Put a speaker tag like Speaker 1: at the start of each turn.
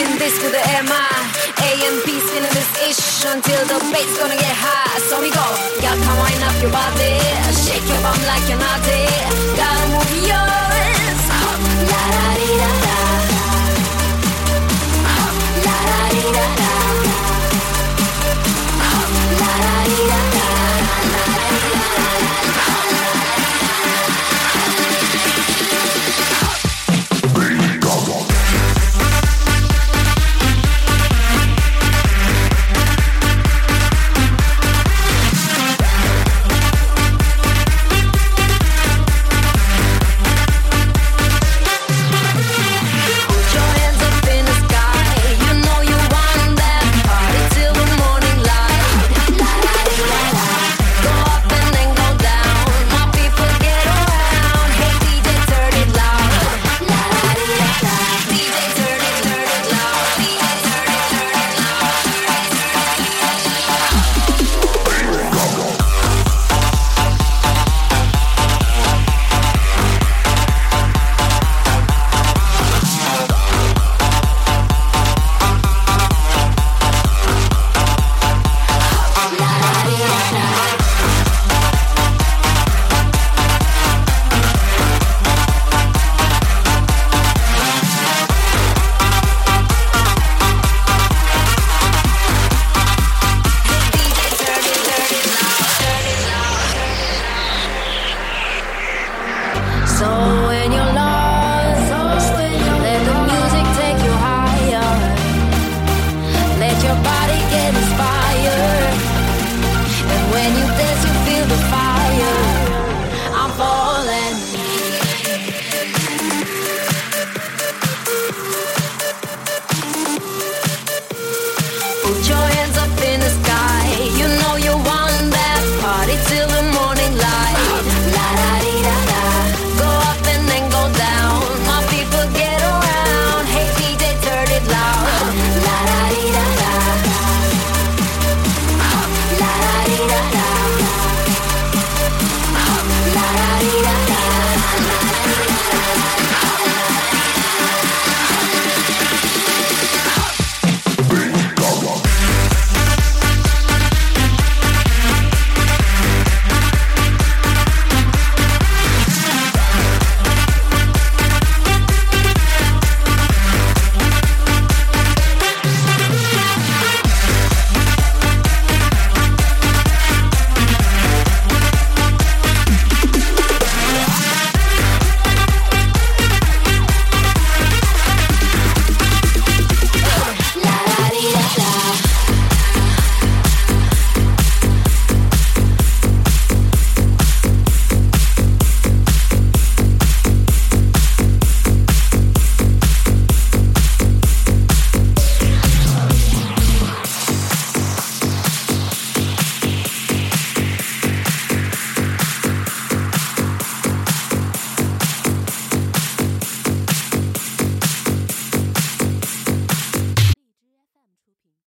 Speaker 1: Rocking this with the M-I A&P spinning this ish Until the bass gonna get high. So we go. Y'all come wind up your body. Shake your bum like you're naughty. Gotta move yours soul